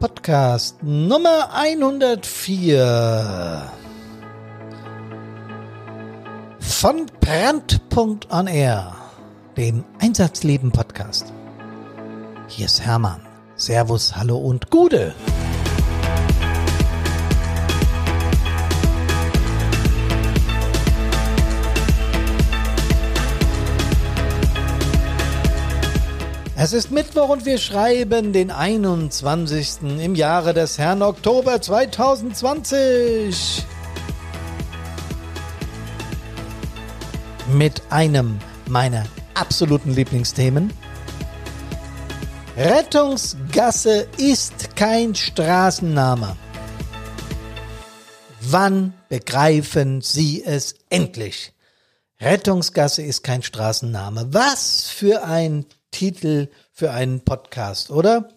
Podcast Nummer 104 von Brandpunkt dem Einsatzleben Podcast. Hier ist Hermann. Servus, hallo und Gude. Es ist Mittwoch und wir schreiben den 21. im Jahre des Herrn Oktober 2020. Mit einem meiner absoluten Lieblingsthemen. Rettungsgasse ist kein Straßenname. Wann begreifen Sie es endlich? Rettungsgasse ist kein Straßenname. Was für ein Titel für einen Podcast, oder?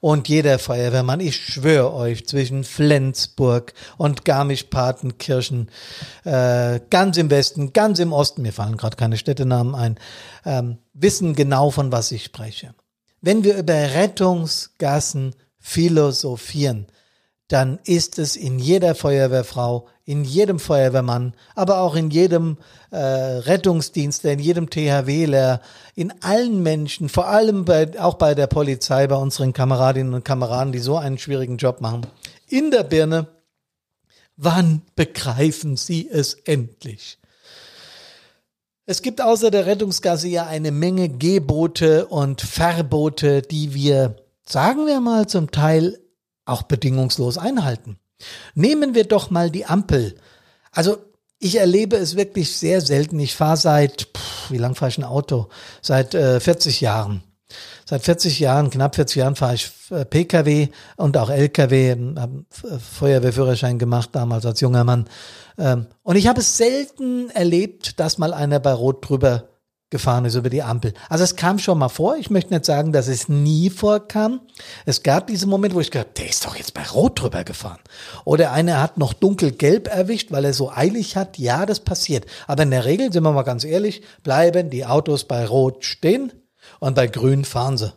Und jeder Feuerwehrmann, ich schwöre euch, zwischen Flensburg und Garmisch-Partenkirchen, äh, ganz im Westen, ganz im Osten, mir fallen gerade keine Städtenamen ein, ähm, wissen genau, von was ich spreche. Wenn wir über Rettungsgassen philosophieren, dann ist es in jeder Feuerwehrfrau, in jedem Feuerwehrmann, aber auch in jedem äh, Rettungsdienst, in jedem THWler, in allen Menschen, vor allem bei, auch bei der Polizei, bei unseren Kameradinnen und Kameraden, die so einen schwierigen Job machen, in der Birne, wann begreifen sie es endlich? Es gibt außer der Rettungsgasse ja eine Menge Gebote und Verbote, die wir, sagen wir mal, zum Teil auch bedingungslos einhalten. Nehmen wir doch mal die Ampel. Also ich erlebe es wirklich sehr selten. Ich fahre seit, pff, wie lang fahre ich ein Auto? Seit äh, 40 Jahren. Seit 40 Jahren, knapp 40 Jahren fahre ich äh, Pkw und auch Lkw, habe äh, Feuerwehrführerschein gemacht damals als junger Mann. Ähm, und ich habe es selten erlebt, dass mal einer bei Rot drüber gefahren ist über die Ampel. Also es kam schon mal vor. Ich möchte nicht sagen, dass es nie vorkam. Es gab diesen Moment, wo ich gedacht, der ist doch jetzt bei Rot drüber gefahren. Oder einer hat noch dunkelgelb erwischt, weil er so eilig hat. Ja, das passiert. Aber in der Regel, sind wir mal ganz ehrlich, bleiben die Autos bei Rot stehen und bei Grün fahren sie.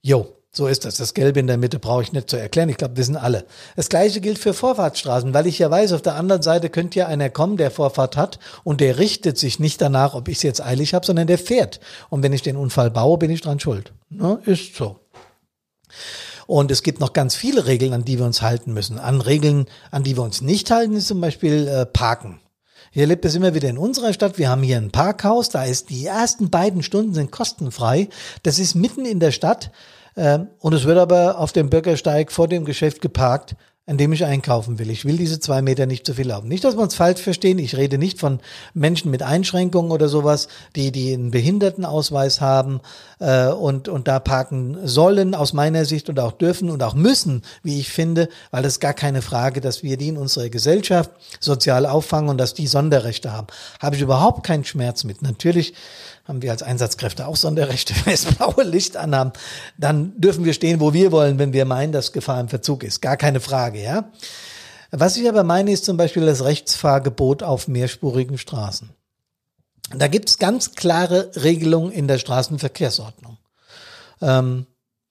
Jo, so ist das. Das Gelbe in der Mitte brauche ich nicht zu erklären. Ich glaube, wissen alle. Das gleiche gilt für Vorfahrtsstraßen, weil ich ja weiß, auf der anderen Seite könnte ja einer kommen, der Vorfahrt hat und der richtet sich nicht danach, ob ich es jetzt eilig habe, sondern der fährt. Und wenn ich den Unfall baue, bin ich dran schuld. Ne? Ist so. Und es gibt noch ganz viele Regeln, an die wir uns halten müssen. An Regeln, an die wir uns nicht halten, ist zum Beispiel äh, Parken. Ich erlebe es immer wieder in unserer Stadt. Wir haben hier ein Parkhaus, da ist die ersten beiden Stunden sind kostenfrei. Das ist mitten in der Stadt. Ähm, und es wird aber auf dem Bürgersteig vor dem Geschäft geparkt, an dem ich einkaufen will. Ich will diese zwei Meter nicht zu viel laufen. Nicht, dass wir uns falsch verstehen. Ich rede nicht von Menschen mit Einschränkungen oder sowas, die, die einen Behindertenausweis haben äh, und, und da parken sollen, aus meiner Sicht, und auch dürfen und auch müssen, wie ich finde, weil es gar keine Frage, dass wir die in unserer Gesellschaft sozial auffangen und dass die Sonderrechte haben. Habe ich überhaupt keinen Schmerz mit. Natürlich haben wir als Einsatzkräfte auch Sonderrechte, wenn wir das blaue Licht anhaben, dann dürfen wir stehen, wo wir wollen, wenn wir meinen, dass Gefahr im Verzug ist. Gar keine Frage, ja. Was ich aber meine, ist zum Beispiel das Rechtsfahrgebot auf mehrspurigen Straßen. Da gibt's ganz klare Regelungen in der Straßenverkehrsordnung. Ähm,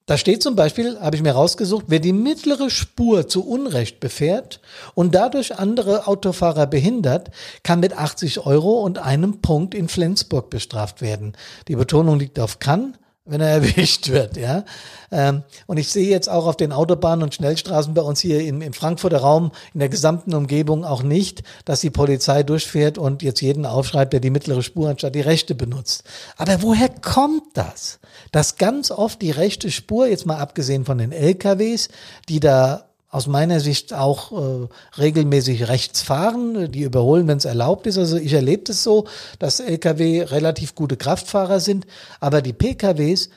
da steht zum Beispiel, habe ich mir rausgesucht, wer die mittlere Spur zu Unrecht befährt und dadurch andere Autofahrer behindert, kann mit 80 Euro und einem Punkt in Flensburg bestraft werden. Die Betonung liegt auf kann, wenn er erwischt wird, ja. Ähm, und ich sehe jetzt auch auf den Autobahnen und Schnellstraßen bei uns hier im, im Frankfurter Raum, in der gesamten Umgebung auch nicht, dass die Polizei durchfährt und jetzt jeden aufschreibt, der die mittlere Spur anstatt die rechte benutzt. Aber woher kommt das? Dass ganz oft die rechte Spur, jetzt mal abgesehen von den LKWs, die da aus meiner Sicht auch äh, regelmäßig rechts fahren, die überholen, wenn es erlaubt ist. Also ich erlebe es so, dass Lkw relativ gute Kraftfahrer sind, aber die PKWs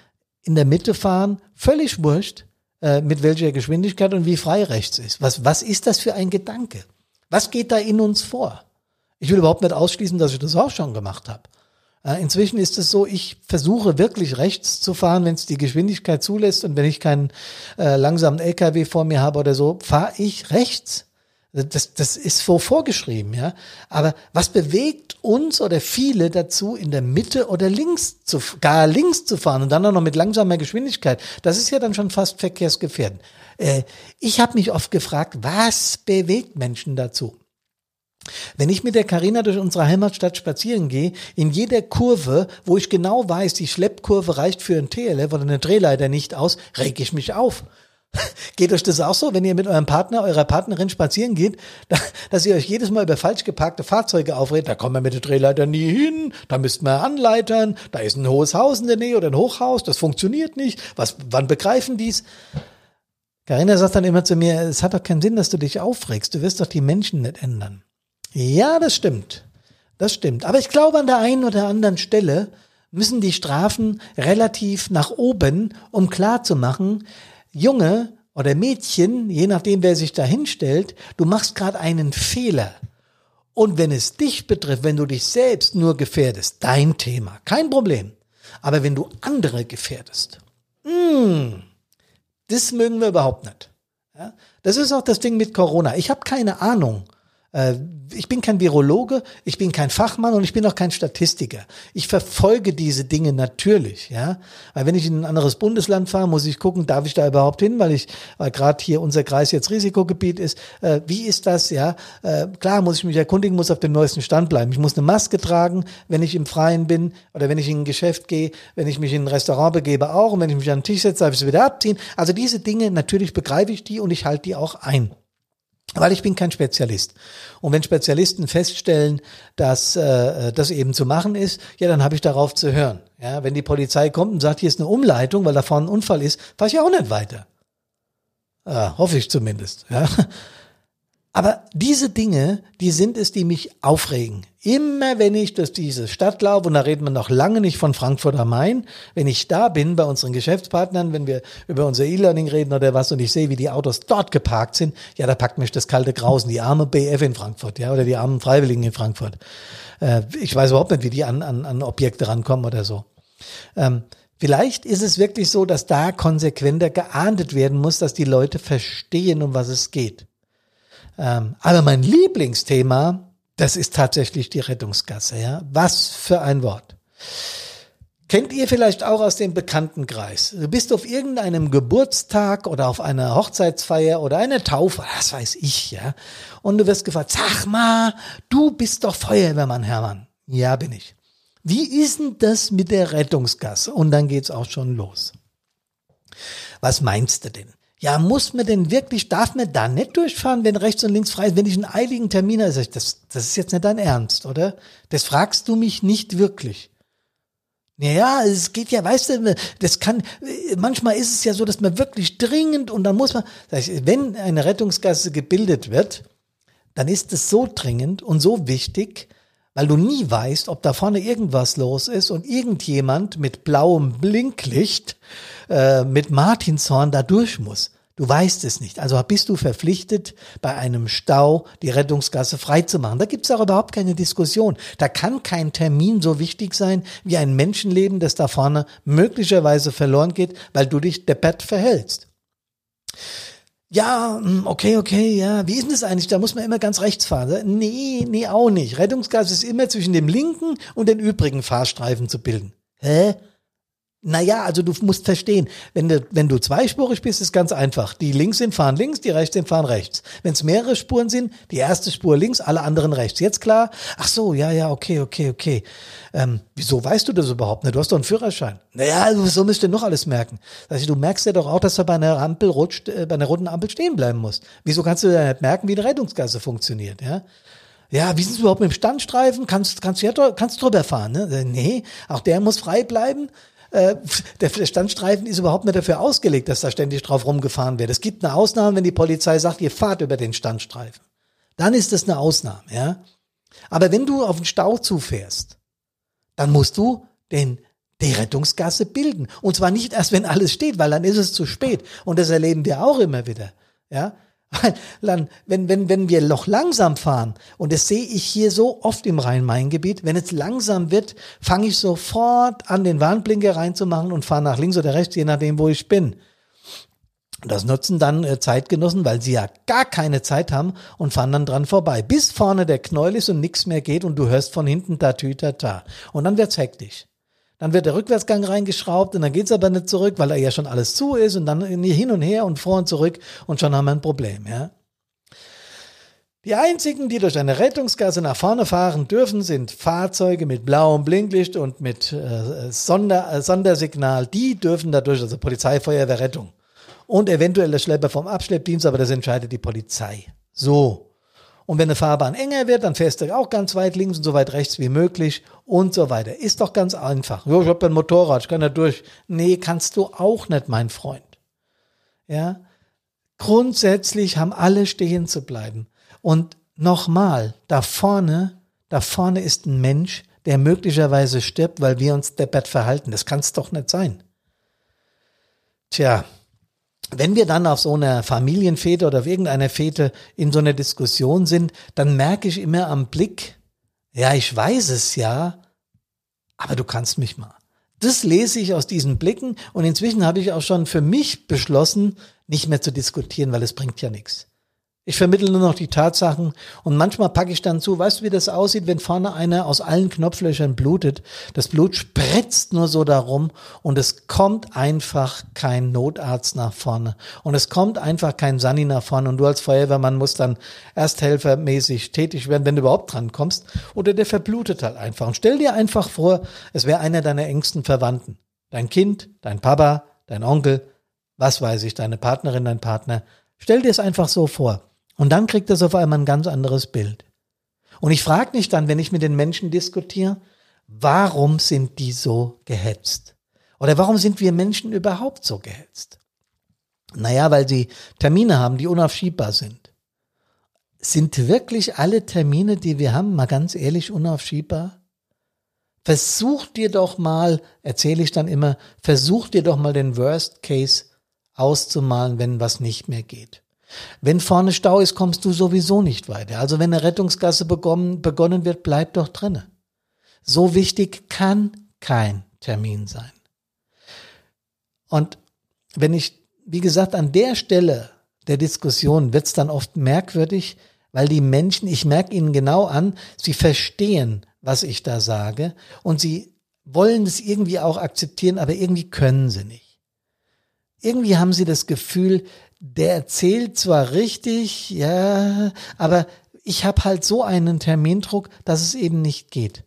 in der Mitte fahren, völlig wurscht, äh, mit welcher Geschwindigkeit und wie frei rechts ist. Was, was ist das für ein Gedanke? Was geht da in uns vor? Ich will überhaupt nicht ausschließen, dass ich das auch schon gemacht habe. Äh, inzwischen ist es so, ich versuche wirklich rechts zu fahren, wenn es die Geschwindigkeit zulässt und wenn ich keinen äh, langsamen LKW vor mir habe oder so, fahre ich rechts. Das, das ist so vorgeschrieben, ja. Aber was bewegt uns oder viele dazu, in der Mitte oder links zu, gar links zu fahren und dann auch noch mit langsamer Geschwindigkeit? Das ist ja dann schon fast verkehrsgefährdend. Äh, ich habe mich oft gefragt, was bewegt Menschen dazu? Wenn ich mit der Karina durch unsere Heimatstadt spazieren gehe, in jeder Kurve, wo ich genau weiß, die Schleppkurve reicht für ein TLF oder eine Drehleiter nicht aus, reg ich mich auf. Geht euch das auch so, wenn ihr mit eurem Partner, eurer Partnerin spazieren geht, dass ihr euch jedes Mal über falsch geparkte Fahrzeuge aufredet? Da kommen wir mit der Drehleiter nie hin, da müssten wir anleitern, da ist ein hohes Haus in der Nähe oder ein Hochhaus, das funktioniert nicht. Was, wann begreifen die's? Carina sagt dann immer zu mir, es hat doch keinen Sinn, dass du dich aufregst, du wirst doch die Menschen nicht ändern. Ja, das stimmt. Das stimmt. Aber ich glaube, an der einen oder anderen Stelle müssen die Strafen relativ nach oben, um klarzumachen, Junge oder Mädchen, je nachdem, wer sich da hinstellt, du machst gerade einen Fehler. Und wenn es dich betrifft, wenn du dich selbst nur gefährdest, dein Thema, kein Problem. Aber wenn du andere gefährdest, mh, hm, das mögen wir überhaupt nicht. Ja? Das ist auch das Ding mit Corona. Ich habe keine Ahnung, ich bin kein Virologe, ich bin kein Fachmann und ich bin auch kein Statistiker. Ich verfolge diese Dinge natürlich, ja. Weil wenn ich in ein anderes Bundesland fahre, muss ich gucken, darf ich da überhaupt hin, weil ich, weil gerade hier unser Kreis jetzt Risikogebiet ist. Äh, wie ist das, ja? Äh, klar muss ich mich erkundigen, muss auf dem neuesten Stand bleiben. Ich muss eine Maske tragen, wenn ich im Freien bin oder wenn ich in ein Geschäft gehe, wenn ich mich in ein Restaurant begebe auch und wenn ich mich an den Tisch setze, darf ich es wieder abziehen. Also diese Dinge, natürlich begreife ich die und ich halte die auch ein weil ich bin kein Spezialist. Und wenn Spezialisten feststellen, dass äh, das eben zu machen ist, ja, dann habe ich darauf zu hören. Ja, wenn die Polizei kommt und sagt, hier ist eine Umleitung, weil da vorne ein Unfall ist, fahre ich auch nicht weiter. Äh, hoffe ich zumindest. Ja. Aber diese Dinge, die sind es, die mich aufregen. Immer wenn ich durch diese Stadt laufe, und da reden wir noch lange nicht von Frankfurt am Main, wenn ich da bin bei unseren Geschäftspartnern, wenn wir über unser E-Learning reden oder was und ich sehe, wie die Autos dort geparkt sind, ja, da packt mich das kalte Grausen, die arme BF in Frankfurt, ja, oder die armen Freiwilligen in Frankfurt. Äh, ich weiß überhaupt nicht, wie die an, an, an Objekte rankommen oder so. Ähm, Vielleicht ist es wirklich so, dass da konsequenter geahndet werden muss, dass die Leute verstehen, um was es geht. Ähm, aber mein Lieblingsthema, das ist tatsächlich die Rettungsgasse. Ja? Was für ein Wort. Kennt ihr vielleicht auch aus dem Bekanntenkreis? Du bist auf irgendeinem Geburtstag oder auf einer Hochzeitsfeier oder einer Taufe, das weiß ich, ja. Und du wirst gefragt, sag mal, du bist doch Feuerwehrmann, Hermann. Ja, bin ich. Wie ist denn das mit der Rettungsgasse? Und dann geht's auch schon los. Was meinst du denn? Ja, muss man denn wirklich, darf man da nicht durchfahren, wenn rechts und links frei ist, wenn ich einen eiligen Termin habe? Das, das ist jetzt nicht dein Ernst, oder? Das fragst du mich nicht wirklich. Naja, es geht ja, weißt du, das kann, manchmal ist es ja so, dass man wirklich dringend und dann muss man, wenn eine Rettungsgasse gebildet wird, dann ist es so dringend und so wichtig, weil du nie weißt, ob da vorne irgendwas los ist und irgendjemand mit blauem Blinklicht äh, mit Martinshorn da durch muss. Du weißt es nicht. Also bist du verpflichtet, bei einem Stau die Rettungsgasse freizumachen. Da gibt's auch überhaupt keine Diskussion. Da kann kein Termin so wichtig sein wie ein Menschenleben, das da vorne möglicherweise verloren geht, weil du dich deppert verhältst. Ja, hm, okay, okay, ja. Wie ist denn das eigentlich? Da muss man immer ganz rechts fahren. Nee, nee, auch nicht. Rettungsgasse ist immer zwischen dem linken und den übrigen Fahrstreifen zu bilden. Hä? Naja, also du musst verstehen, wenn du, wenn du zweispurig bist, ist ganz einfach. Die links sind, fahren links, die rechts sind, fahren rechts. Wenn es mehrere Spuren sind, die erste Spur links, alle anderen rechts. Jetzt klar? Ach so, ja, ja, okay, okay, okay. Ähm, wieso weißt du das überhaupt nicht? Du hast doch einen Führerschein. Naja, also so müsst ihr noch alles merken. Also, du merkst ja doch auch, dass du bei einer Ampel rutscht, äh, bei einer roten Ampel stehen bleiben musst. Wieso kannst du da nicht merken, wie eine Rettungsgasse funktioniert, ja? Ja, wie sind es überhaupt mit dem Standstreifen? Kannst, kannst du ja, kannst drüber fahren, ne? Nee, auch der muss frei bleiben. Äh, der Standstreifen ist überhaupt nicht dafür ausgelegt, dass da ständig drauf rumgefahren wird. Es gibt eine Ausnahme, wenn die Polizei sagt, ihr fahrt über den Standstreifen. Dann ist das eine Ausnahme, ja. Aber wenn du auf den Stau zufährst, dann musst du den die Rettungsgasse bilden. Und zwar nicht erst, wenn alles steht, weil dann ist es zu spät. Und das erleben wir auch immer wieder. Ja, wenn, wenn, wenn wir noch langsam fahren, und das sehe ich hier so oft im Rhein-Main-Gebiet, wenn es langsam wird, fange ich sofort an, den Warnblinker reinzumachen und fahre nach links oder rechts, je nachdem, wo ich bin. Das nutzen dann äh, Zeitgenossen, weil sie ja gar keine Zeit haben und fahren dann dran vorbei, bis vorne der Knäuel ist und nichts mehr geht und du hörst von hinten da tü ta ta. Und dann wird's hektisch. Dann wird der Rückwärtsgang reingeschraubt und dann geht's aber nicht zurück, weil da ja schon alles zu ist und dann hin und her und vor und zurück und schon haben wir ein Problem, ja. Die einzigen, die durch eine Rettungsgasse nach vorne fahren dürfen, sind Fahrzeuge mit blauem Blinklicht und mit äh, Sonder, äh, Sondersignal. Die dürfen dadurch, also Polizei, Feuerwehr, Rettung. Und eventuell der Schlepper vom Abschleppdienst, aber das entscheidet die Polizei. So. Und wenn eine Fahrbahn enger wird, dann fährst du auch ganz weit links und so weit rechts wie möglich und so weiter. Ist doch ganz einfach. Ja, ich hab ein Motorrad, ich kann da durch. Nee, kannst du auch nicht, mein Freund. Ja. Grundsätzlich haben alle stehen zu bleiben. Und nochmal, da vorne, da vorne ist ein Mensch, der möglicherweise stirbt, weil wir uns deppert verhalten. Das kann es doch nicht sein. Tja, wenn wir dann auf so einer Familienfete oder auf irgendeiner Fete in so einer Diskussion sind, dann merke ich immer am Blick, ja, ich weiß es ja, aber du kannst mich mal. Das lese ich aus diesen Blicken und inzwischen habe ich auch schon für mich beschlossen, nicht mehr zu diskutieren, weil es bringt ja nichts. Ich vermittle nur noch die Tatsachen und manchmal packe ich dann zu, weißt du, wie das aussieht, wenn vorne einer aus allen Knopflöchern blutet? Das Blut spritzt nur so darum und es kommt einfach kein Notarzt nach vorne und es kommt einfach kein Sani nach vorne und du als Feuerwehrmann musst dann ersthelfermäßig tätig werden, wenn du überhaupt dran kommst oder der verblutet halt einfach. Und stell dir einfach vor, es wäre einer deiner engsten Verwandten. Dein Kind, dein Papa, dein Onkel, was weiß ich, deine Partnerin, dein Partner. Stell dir es einfach so vor. Und dann kriegt es auf einmal ein ganz anderes Bild. Und ich frage mich dann, wenn ich mit den Menschen diskutiere, warum sind die so gehetzt? Oder warum sind wir Menschen überhaupt so gehetzt? Naja, weil sie Termine haben, die unaufschiebbar sind. Sind wirklich alle Termine, die wir haben, mal ganz ehrlich unaufschiebbar? Versuch dir doch mal, erzähle ich dann immer, versuch dir doch mal den Worst Case auszumalen, wenn was nicht mehr geht. Wenn vorne Stau ist, kommst du sowieso nicht weiter. Also wenn eine Rettungsgasse begonnen, begonnen wird, bleib doch drinne. So wichtig kann kein Termin sein. Und wenn ich, wie gesagt, an der Stelle der Diskussion wird es dann oft merkwürdig, weil die Menschen, ich merke ihnen genau an, sie verstehen, was ich da sage und sie wollen es irgendwie auch akzeptieren, aber irgendwie können sie nicht. Irgendwie haben sie das Gefühl, der erzählt zwar richtig, ja, aber ich habe halt so einen Termindruck, dass es eben nicht geht.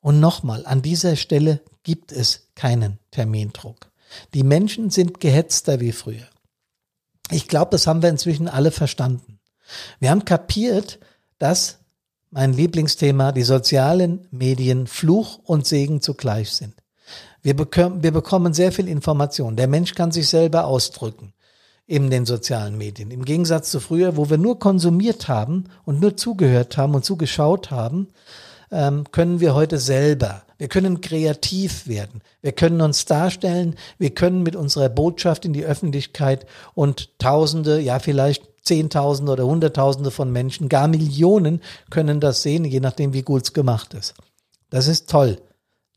Und nochmal, an dieser Stelle gibt es keinen Termindruck. Die Menschen sind gehetzter wie früher. Ich glaube, das haben wir inzwischen alle verstanden. Wir haben kapiert, dass mein Lieblingsthema, die sozialen Medien Fluch und Segen zugleich sind. Wir, bekommen, wir bekommen sehr viel Information. Der Mensch kann sich selber ausdrücken in den sozialen Medien. Im Gegensatz zu früher, wo wir nur konsumiert haben und nur zugehört haben und zugeschaut haben, ähm, können wir heute selber. Wir können kreativ werden. Wir können uns darstellen. Wir können mit unserer Botschaft in die Öffentlichkeit und Tausende, ja vielleicht Zehntausende oder Hunderttausende von Menschen, gar Millionen können das sehen, je nachdem, wie gut es gemacht ist. Das ist toll.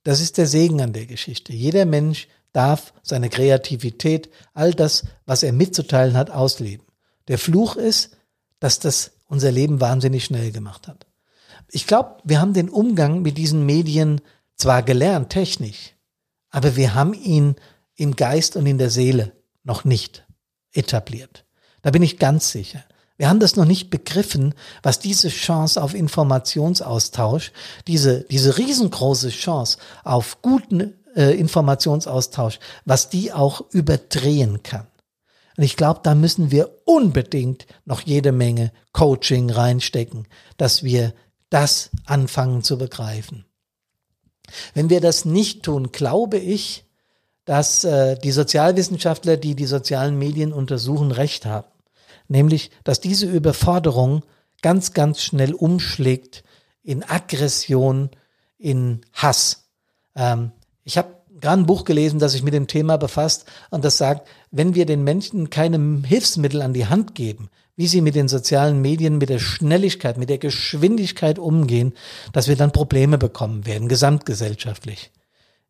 Das ist der Segen an der Geschichte. Jeder Mensch darf seine Kreativität, all das, was er mitzuteilen hat, ausleben. Der Fluch ist, dass das unser Leben wahnsinnig schnell gemacht hat. Ich glaube, wir haben den Umgang mit diesen Medien zwar gelernt, technisch, aber wir haben ihn im Geist und in der Seele noch nicht etabliert. Da bin ich ganz sicher. Wir haben das noch nicht begriffen, was diese Chance auf Informationsaustausch, diese, diese riesengroße Chance auf guten äh, Informationsaustausch, was die auch überdrehen kann. Und ich glaube, da müssen wir unbedingt noch jede Menge Coaching reinstecken, dass wir das anfangen zu begreifen. Wenn wir das nicht tun, glaube ich, dass äh, die Sozialwissenschaftler, die die sozialen Medien untersuchen, recht haben. Nämlich, dass diese Überforderung ganz, ganz schnell umschlägt in Aggression, in Hass. Ähm, ich habe gerade ein Buch gelesen, das sich mit dem Thema befasst und das sagt, wenn wir den Menschen keine Hilfsmittel an die Hand geben, wie sie mit den sozialen Medien, mit der Schnelligkeit, mit der Geschwindigkeit umgehen, dass wir dann Probleme bekommen werden, gesamtgesellschaftlich.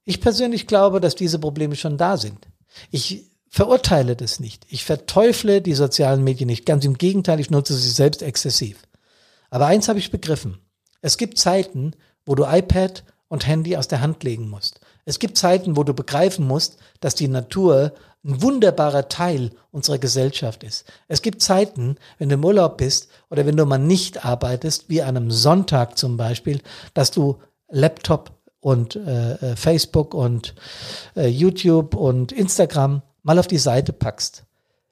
Ich persönlich glaube, dass diese Probleme schon da sind. Ich verurteile das nicht. Ich verteufle die sozialen Medien nicht. Ganz im Gegenteil, ich nutze sie selbst exzessiv. Aber eins habe ich begriffen. Es gibt Zeiten, wo du iPad und Handy aus der Hand legen musst. Es gibt Zeiten, wo du begreifen musst, dass die Natur ein wunderbarer Teil unserer Gesellschaft ist. Es gibt Zeiten, wenn du im Urlaub bist oder wenn du mal nicht arbeitest, wie an einem Sonntag zum Beispiel, dass du Laptop und äh, äh Facebook und äh, YouTube und Instagram mal auf die Seite packst.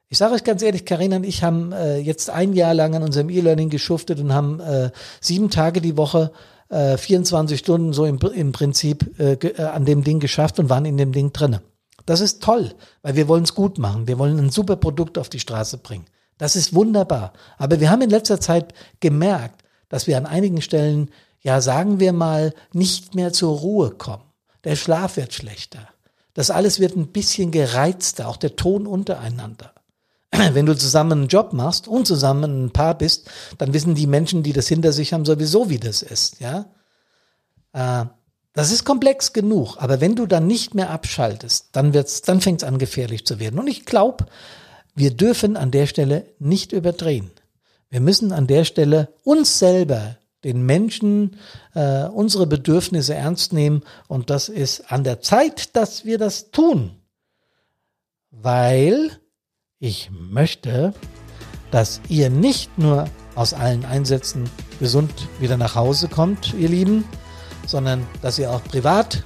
Ich sage euch ganz ehrlich, Karina und ich haben äh, jetzt ein Jahr lang an unserem E-Learning geschuftet und haben äh, sieben Tage die Woche 24 äh, Stunden so im, im Prinzip äh, äh, an dem Ding geschafft und waren in dem Ding drinne. Das ist toll, weil wir wollen es gut machen. Wir wollen ein super Produkt auf die Straße bringen. Das ist wunderbar. Aber wir haben in letzter Zeit gemerkt, dass wir an einigen Stellen, ja, sagen wir mal, nicht mehr zur Ruhe kommen. Der Schlaf wird schlechter. Das alles wird ein bisschen gereizter, auch der Ton untereinander. wenn du zusammen einen Job machst und zusammen ein Paar bist, dann wissen die Menschen, die das hinter sich haben, sowieso, wie das ist, ja. Äh, das ist komplex genug, aber wenn du dann nicht mehr abschaltest, dann wird's, dann fängt's an gefährlich zu werden. Und ich glaube, wir dürfen an der Stelle nicht überdrehen. Wir müssen an der Stelle uns selber, den Menschen, äh, unsere Bedürfnisse ernst nehmen und das ist an der Zeit, dass wir das tun, weil ich möchte, dass ihr nicht nur aus allen Einsätzen gesund wieder nach Hause kommt, ihr Lieben, sondern dass ihr auch privat,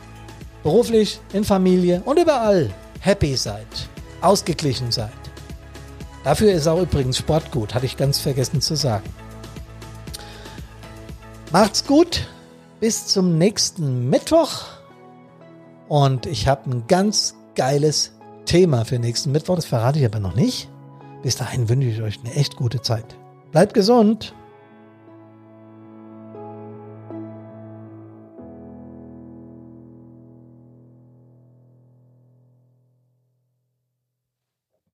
beruflich, in Familie und überall happy seid, ausgeglichen seid. Dafür ist auch übrigens Sport gut, hatte ich ganz vergessen zu sagen. Macht's gut, bis zum nächsten Mittwoch und ich habe ein ganz geiles Thema für nächsten Mittwoch. Das verrate ich aber noch nicht. Bis dahin wünsche ich euch eine echt gute Zeit. Bleibt gesund!